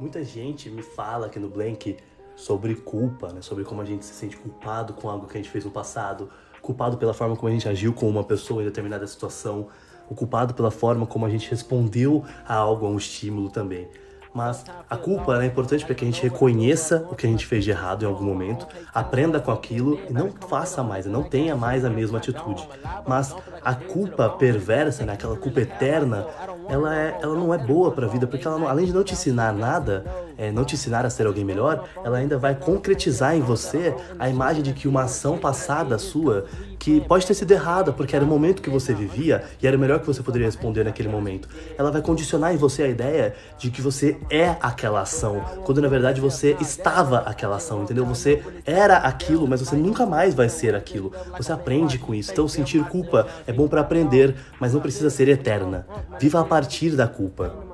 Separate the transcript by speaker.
Speaker 1: Muita gente me fala aqui no Blank sobre culpa, né? Sobre como a gente se sente culpado com algo que a gente fez no passado, culpado pela forma como a gente agiu com uma pessoa em determinada situação, culpado pela forma como a gente respondeu a algo, a um estímulo também. Mas a culpa é importante para que a gente reconheça o que a gente fez de errado em algum momento, aprenda com aquilo e não faça mais, não tenha mais a mesma atitude. Mas a culpa perversa, né, aquela culpa eterna, ela, é, ela não é boa para a vida, porque ela, além de não te ensinar nada, é, não te ensinar a ser alguém melhor, ela ainda vai concretizar em você a imagem de que uma ação passada sua, que pode ter sido errada, porque era o momento que você vivia e era o melhor que você poderia responder naquele momento. Ela vai condicionar em você a ideia de que você é aquela ação, quando na verdade você estava aquela ação, entendeu? Você era aquilo, mas você nunca mais vai ser aquilo. Você aprende com isso. Então sentir culpa é bom para aprender, mas não precisa ser eterna. Viva a partir da culpa.